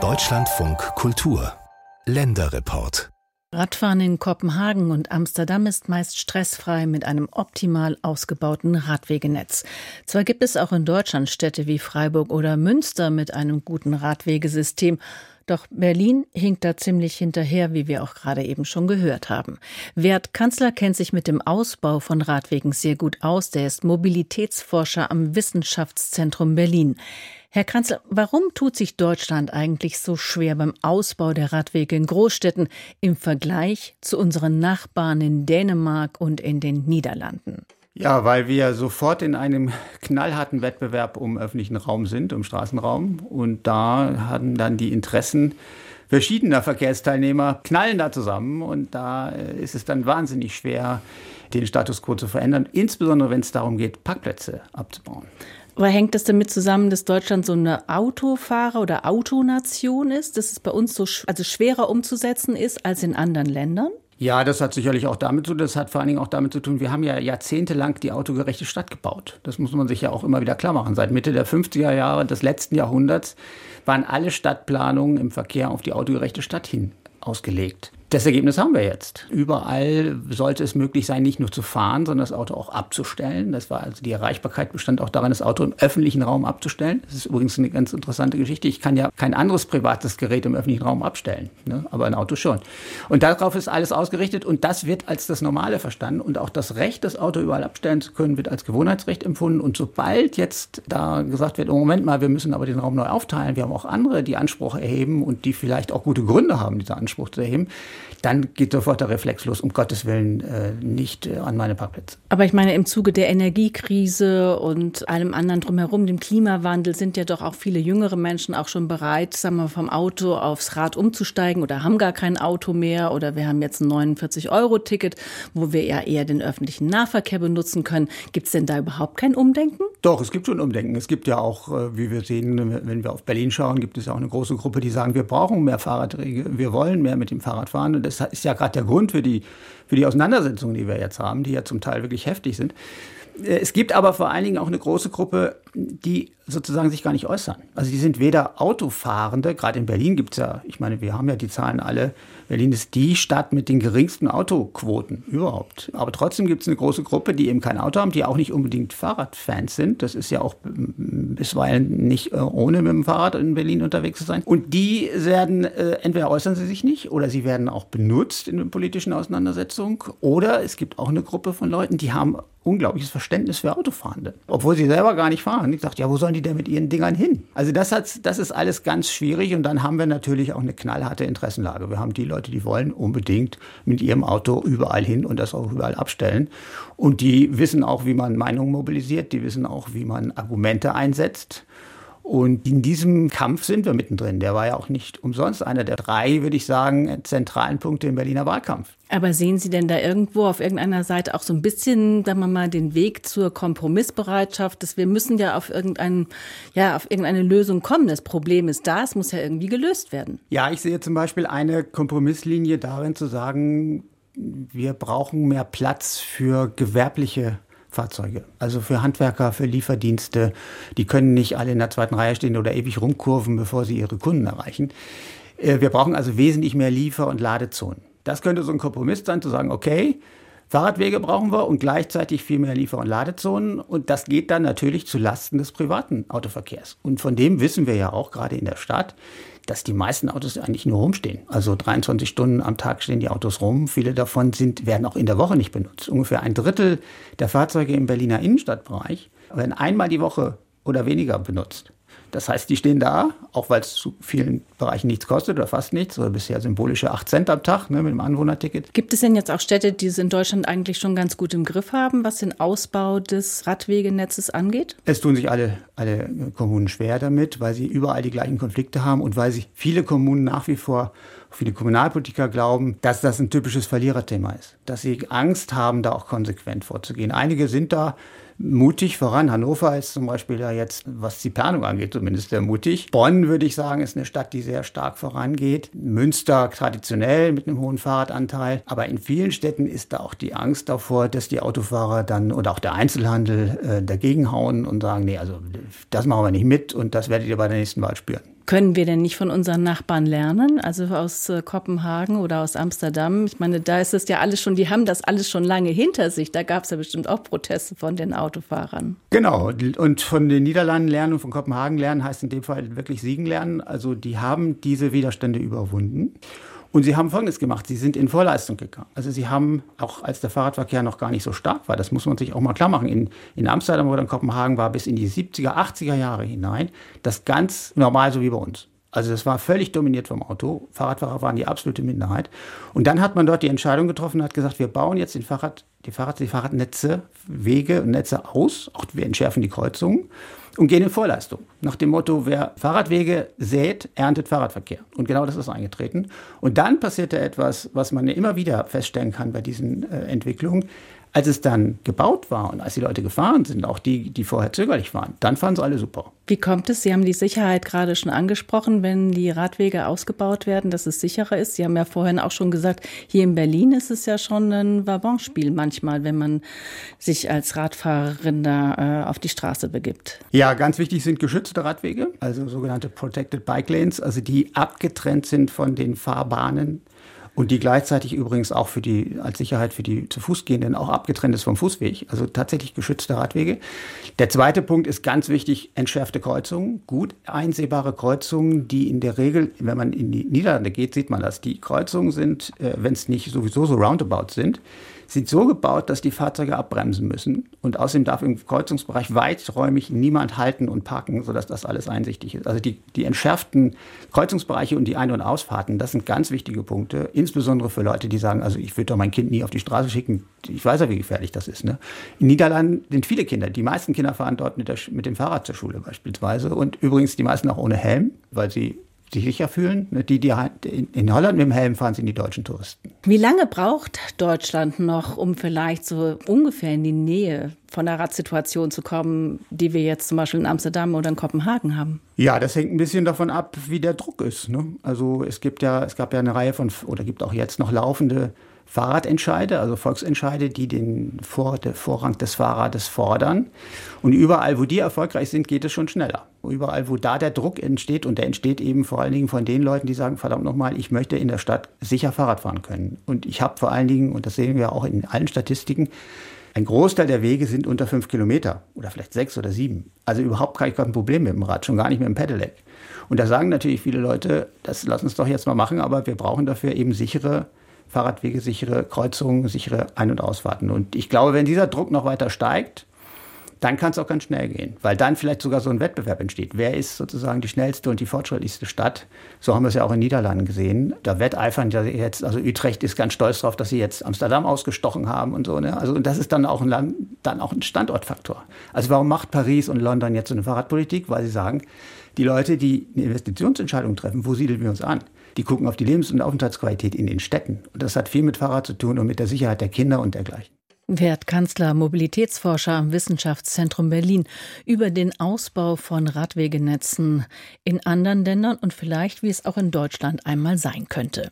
Deutschlandfunk Kultur Länderreport Radfahren in Kopenhagen und Amsterdam ist meist stressfrei mit einem optimal ausgebauten Radwegenetz. Zwar gibt es auch in Deutschland Städte wie Freiburg oder Münster mit einem guten Radwegesystem, doch Berlin hinkt da ziemlich hinterher, wie wir auch gerade eben schon gehört haben. Wert Kanzler kennt sich mit dem Ausbau von Radwegen sehr gut aus. Der ist Mobilitätsforscher am Wissenschaftszentrum Berlin. Herr Kanzler, warum tut sich Deutschland eigentlich so schwer beim Ausbau der Radwege in Großstädten im Vergleich zu unseren Nachbarn in Dänemark und in den Niederlanden? Ja, weil wir sofort in einem knallharten Wettbewerb um öffentlichen Raum sind, um Straßenraum. Und da haben dann die Interessen verschiedener Verkehrsteilnehmer knallen da zusammen. Und da äh, ist es dann wahnsinnig schwer, den Status quo zu verändern, insbesondere wenn es darum geht, Parkplätze abzubauen. Aber hängt das damit zusammen, dass Deutschland so eine Autofahrer- oder Autonation ist, dass es bei uns so also schwerer umzusetzen ist als in anderen Ländern? Ja, das hat sicherlich auch damit zu tun. Das hat vor allen Dingen auch damit zu tun, wir haben ja jahrzehntelang die autogerechte Stadt gebaut. Das muss man sich ja auch immer wieder klar machen. Seit Mitte der 50er Jahre des letzten Jahrhunderts waren alle Stadtplanungen im Verkehr auf die autogerechte Stadt hin ausgelegt. Das Ergebnis haben wir jetzt. Überall sollte es möglich sein, nicht nur zu fahren, sondern das Auto auch abzustellen. Das war also die Erreichbarkeit bestand auch darin, das Auto im öffentlichen Raum abzustellen. Das ist übrigens eine ganz interessante Geschichte. Ich kann ja kein anderes privates Gerät im öffentlichen Raum abstellen, ne? aber ein Auto schon. Und darauf ist alles ausgerichtet und das wird als das Normale verstanden. Und auch das Recht, das Auto überall abstellen zu können, wird als Gewohnheitsrecht empfunden. Und sobald jetzt da gesagt wird, oh Moment mal, wir müssen aber den Raum neu aufteilen, wir haben auch andere, die Anspruch erheben und die vielleicht auch gute Gründe haben, diesen Anspruch zu erheben, dann geht sofort der Reflex los, um Gottes Willen äh, nicht äh, an meine Parkplätze. Aber ich meine, im Zuge der Energiekrise und allem anderen drumherum, dem Klimawandel, sind ja doch auch viele jüngere Menschen auch schon bereit, sagen wir, vom Auto aufs Rad umzusteigen oder haben gar kein Auto mehr oder wir haben jetzt ein 49-Euro-Ticket, wo wir ja eher den öffentlichen Nahverkehr benutzen können. Gibt es denn da überhaupt kein Umdenken? Doch, es gibt schon Umdenken. Es gibt ja auch, äh, wie wir sehen, wenn wir auf Berlin schauen, gibt es ja auch eine große Gruppe, die sagen, wir brauchen mehr Fahrradwege, wir wollen mehr mit dem Fahrrad fahren. Und das ist ja gerade der Grund für die, für die Auseinandersetzungen, die wir jetzt haben, die ja zum Teil wirklich heftig sind. Äh, es gibt aber vor allen Dingen auch eine große Gruppe, die sozusagen sich gar nicht äußern. Also die sind weder Autofahrende, gerade in Berlin gibt es ja, ich meine, wir haben ja die Zahlen alle, Berlin ist die Stadt mit den geringsten Autoquoten überhaupt. Aber trotzdem gibt es eine große Gruppe, die eben kein Auto haben, die auch nicht unbedingt Fahrradfans sind. Das ist ja auch bisweilen nicht äh, ohne mit dem Fahrrad in Berlin unterwegs zu sein. Und die werden, äh, entweder äußern sie sich nicht oder sie werden auch benutzt in der politischen Auseinandersetzung. Oder es gibt auch eine Gruppe von Leuten, die haben unglaubliches Verständnis für Autofahrende. Obwohl sie selber gar nicht fahren. Ich dachte, ja, wo sollen die denn mit ihren Dingern hin? Also das, hat, das ist alles ganz schwierig. Und dann haben wir natürlich auch eine knallharte Interessenlage. Wir haben die Leute, die wollen unbedingt mit ihrem Auto überall hin und das auch überall abstellen. Und die wissen auch, wie man Meinungen mobilisiert. Die wissen auch, wie man Argumente einsetzt. Und in diesem Kampf sind wir mittendrin. Der war ja auch nicht umsonst einer der drei, würde ich sagen, zentralen Punkte im Berliner Wahlkampf. Aber sehen Sie denn da irgendwo auf irgendeiner Seite auch so ein bisschen, sagen wir mal, den Weg zur Kompromissbereitschaft, dass wir müssen ja auf irgendeinen, ja, auf irgendeine Lösung kommen. Das Problem ist da, es muss ja irgendwie gelöst werden. Ja, ich sehe zum Beispiel eine Kompromisslinie darin zu sagen, wir brauchen mehr Platz für gewerbliche Fahrzeuge. Also für Handwerker, für Lieferdienste, die können nicht alle in der zweiten Reihe stehen oder ewig rumkurven, bevor sie ihre Kunden erreichen. Äh, wir brauchen also wesentlich mehr Liefer- und Ladezonen. Das könnte so ein Kompromiss sein, zu sagen, okay, Fahrradwege brauchen wir und gleichzeitig viel mehr Liefer- und Ladezonen. Und das geht dann natürlich zu Lasten des privaten Autoverkehrs. Und von dem wissen wir ja auch gerade in der Stadt, dass die meisten Autos eigentlich nur rumstehen. Also 23 Stunden am Tag stehen die Autos rum. Viele davon sind, werden auch in der Woche nicht benutzt. Ungefähr ein Drittel der Fahrzeuge im Berliner Innenstadtbereich werden einmal die Woche oder weniger benutzt. Das heißt, die stehen da, auch weil es zu vielen Bereichen nichts kostet oder fast nichts, oder bisher symbolische 8 Cent am Tag ne, mit dem Anwohnerticket. Gibt es denn jetzt auch Städte, die es in Deutschland eigentlich schon ganz gut im Griff haben, was den Ausbau des Radwegenetzes angeht? Es tun sich alle, alle Kommunen schwer damit, weil sie überall die gleichen Konflikte haben und weil sich viele Kommunen nach wie vor viele Kommunalpolitiker glauben, dass das ein typisches Verliererthema ist. Dass sie Angst haben, da auch konsequent vorzugehen. Einige sind da mutig voran. Hannover ist zum Beispiel ja jetzt, was die Planung angeht, zumindest sehr mutig. Bonn, würde ich sagen, ist eine Stadt, die sehr stark vorangeht. Münster traditionell mit einem hohen Fahrradanteil. Aber in vielen Städten ist da auch die Angst davor, dass die Autofahrer dann oder auch der Einzelhandel äh, dagegen hauen und sagen, nee, also das machen wir nicht mit und das werdet ihr bei der nächsten Wahl spüren. Können wir denn nicht von unseren Nachbarn lernen, also aus äh, Kopenhagen oder aus Amsterdam? Ich meine, da ist es ja alles schon, die haben das alles schon lange hinter sich. Da gab es ja bestimmt auch Proteste von den Autofahrern. Genau, und von den Niederlanden lernen und von Kopenhagen lernen heißt in dem Fall wirklich siegen lernen. Also die haben diese Widerstände überwunden. Und sie haben Folgendes gemacht, sie sind in Vorleistung gegangen. Also sie haben, auch als der Fahrradverkehr noch gar nicht so stark war, das muss man sich auch mal klar machen, in, in Amsterdam oder in Kopenhagen war bis in die 70er, 80er Jahre hinein das ganz normal so wie bei uns. Also das war völlig dominiert vom Auto. Fahrradfahrer waren die absolute Minderheit. Und dann hat man dort die Entscheidung getroffen und hat gesagt, wir bauen jetzt den Fahrrad, die, Fahrrad, die Fahrradnetze, Wege und Netze aus. Auch wir entschärfen die Kreuzungen und gehen in Vorleistung. Nach dem Motto, wer Fahrradwege sät, erntet Fahrradverkehr. Und genau das ist eingetreten. Und dann passierte etwas, was man immer wieder feststellen kann bei diesen äh, Entwicklungen. Als es dann gebaut war und als die Leute gefahren sind, auch die, die vorher zögerlich waren, dann fanden sie alle super. Wie kommt es? Sie haben die Sicherheit gerade schon angesprochen, wenn die Radwege ausgebaut werden, dass es sicherer ist. Sie haben ja vorhin auch schon gesagt, hier in Berlin ist es ja schon ein Wabonspiel manchmal, wenn man sich als Radfahrerin da äh, auf die Straße begibt. Ja, ganz wichtig sind geschützte Radwege, also sogenannte Protected Bike Lanes, also die abgetrennt sind von den Fahrbahnen und die gleichzeitig übrigens auch für die, als Sicherheit für die zu Fuß gehenden auch abgetrennt ist vom Fußweg, also tatsächlich geschützte Radwege. Der zweite Punkt ist ganz wichtig, entschärfte Kreuzungen, gut einsehbare Kreuzungen, die in der Regel, wenn man in die Niederlande geht, sieht man das, die Kreuzungen sind, äh, wenn es nicht sowieso so roundabout sind, sind so gebaut, dass die Fahrzeuge abbremsen müssen. Und außerdem darf im Kreuzungsbereich weiträumig niemand halten und parken, sodass das alles einsichtig ist. Also die, die entschärften Kreuzungsbereiche und die Ein- und Ausfahrten, das sind ganz wichtige Punkte, insbesondere für Leute, die sagen, also ich würde doch mein Kind nie auf die Straße schicken. Ich weiß ja, wie gefährlich das ist. Ne? In Niederlanden sind viele Kinder. Die meisten Kinder fahren dort mit, der, mit dem Fahrrad zur Schule beispielsweise. Und übrigens die meisten auch ohne Helm, weil sie sich sicher fühlen. Ne, die, die in Holland mit dem Helm fahren, sind die deutschen Touristen. Wie lange braucht Deutschland noch, um vielleicht so ungefähr in die Nähe von der Radsituation zu kommen, die wir jetzt zum Beispiel in Amsterdam oder in Kopenhagen haben? Ja, das hängt ein bisschen davon ab, wie der Druck ist. Ne? Also es gibt ja, es gab ja eine Reihe von, oder gibt auch jetzt noch laufende Fahrradentscheide, also Volksentscheide, die den Vor der Vorrang des Fahrrades fordern. Und überall, wo die erfolgreich sind, geht es schon schneller. Überall, wo da der Druck entsteht, und der entsteht eben vor allen Dingen von den Leuten, die sagen, verdammt nochmal, ich möchte in der Stadt sicher Fahrrad fahren können. Und ich habe vor allen Dingen, und das sehen wir auch in allen Statistiken, ein Großteil der Wege sind unter fünf Kilometer oder vielleicht sechs oder sieben. Also überhaupt kein Problem mit dem Rad, schon gar nicht mit dem Pedelec. Und da sagen natürlich viele Leute, das lass uns doch jetzt mal machen, aber wir brauchen dafür eben sichere Fahrradwege, sichere Kreuzungen, sichere Ein- und Ausfahrten. Und ich glaube, wenn dieser Druck noch weiter steigt, dann kann es auch ganz schnell gehen, weil dann vielleicht sogar so ein Wettbewerb entsteht. Wer ist sozusagen die schnellste und die fortschrittlichste Stadt? So haben wir es ja auch in Niederlanden gesehen. Da wetteifern ja jetzt, also Utrecht ist ganz stolz darauf, dass sie jetzt Amsterdam ausgestochen haben und so. Ne? Also das ist dann auch, ein Land, dann auch ein Standortfaktor. Also warum macht Paris und London jetzt so eine Fahrradpolitik? Weil sie sagen, die Leute, die eine Investitionsentscheidung treffen, wo siedeln wir uns an? Die gucken auf die Lebens- und Aufenthaltsqualität in den Städten. Und das hat viel mit Fahrrad zu tun und mit der Sicherheit der Kinder und dergleichen. Wertkanzler, Mobilitätsforscher am Wissenschaftszentrum Berlin über den Ausbau von Radwegenetzen in anderen Ländern und vielleicht, wie es auch in Deutschland einmal sein könnte.